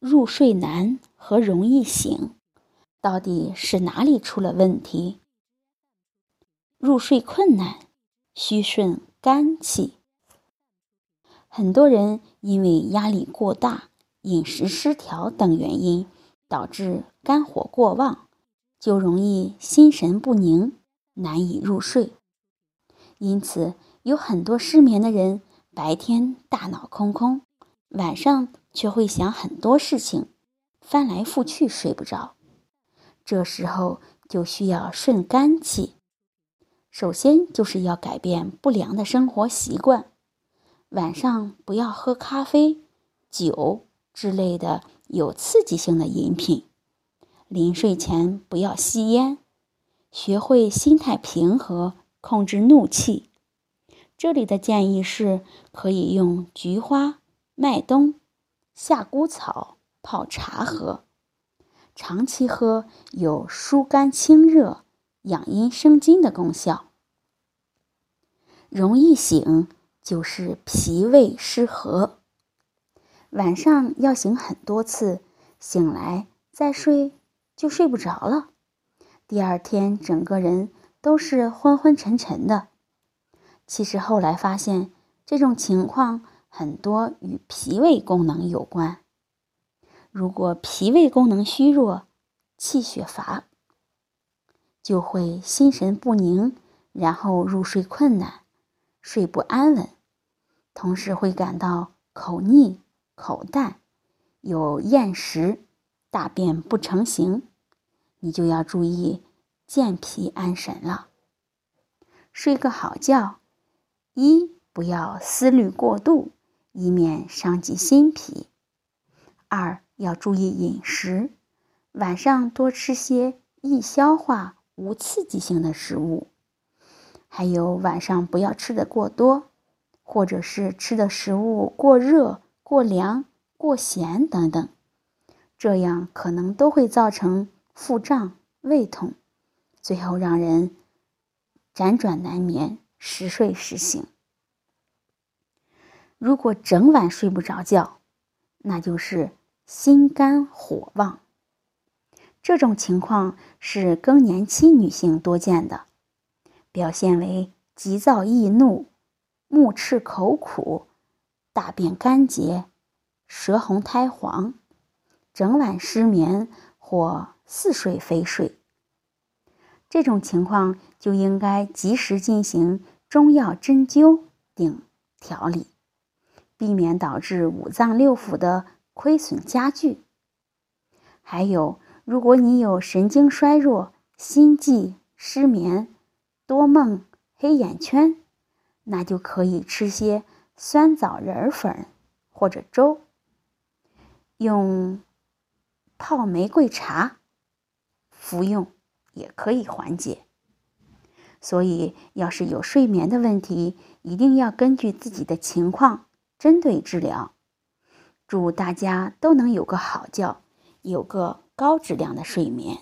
入睡难和容易醒，到底是哪里出了问题？入睡困难需顺肝气。很多人因为压力过大、饮食失调等原因，导致肝火过旺，就容易心神不宁，难以入睡。因此，有很多失眠的人，白天大脑空空，晚上却会想很多事情，翻来覆去睡不着。这时候就需要顺肝气。首先就是要改变不良的生活习惯，晚上不要喝咖啡、酒之类的有刺激性的饮品，临睡前不要吸烟，学会心态平和。控制怒气，这里的建议是可以用菊花、麦冬、夏枯草泡茶喝，长期喝有疏肝清热、养阴生津的功效。容易醒就是脾胃失和，晚上要醒很多次，醒来再睡就睡不着了，第二天整个人。都是昏昏沉沉的。其实后来发现，这种情况很多与脾胃功能有关。如果脾胃功能虚弱、气血乏，就会心神不宁，然后入睡困难、睡不安稳，同时会感到口腻、口淡，有厌食、大便不成形，你就要注意。健脾安神了，睡个好觉，一不要思虑过度，以免伤及心脾；二要注意饮食，晚上多吃些易消化、无刺激性的食物；还有晚上不要吃的过多，或者是吃的食物过热、过凉、过咸等等，这样可能都会造成腹胀、胃痛。最后让人辗转难眠，时睡时醒。如果整晚睡不着觉，那就是心肝火旺。这种情况是更年期女性多见的，表现为急躁易怒、目赤口苦、大便干结、舌红苔黄、整晚失眠或似睡非睡。这种情况就应该及时进行中药针灸等调理，避免导致五脏六腑的亏损加剧。还有，如果你有神经衰弱、心悸、失眠、多梦、黑眼圈，那就可以吃些酸枣仁粉或者粥，用泡玫瑰茶服用。也可以缓解，所以要是有睡眠的问题，一定要根据自己的情况针对治疗。祝大家都能有个好觉，有个高质量的睡眠。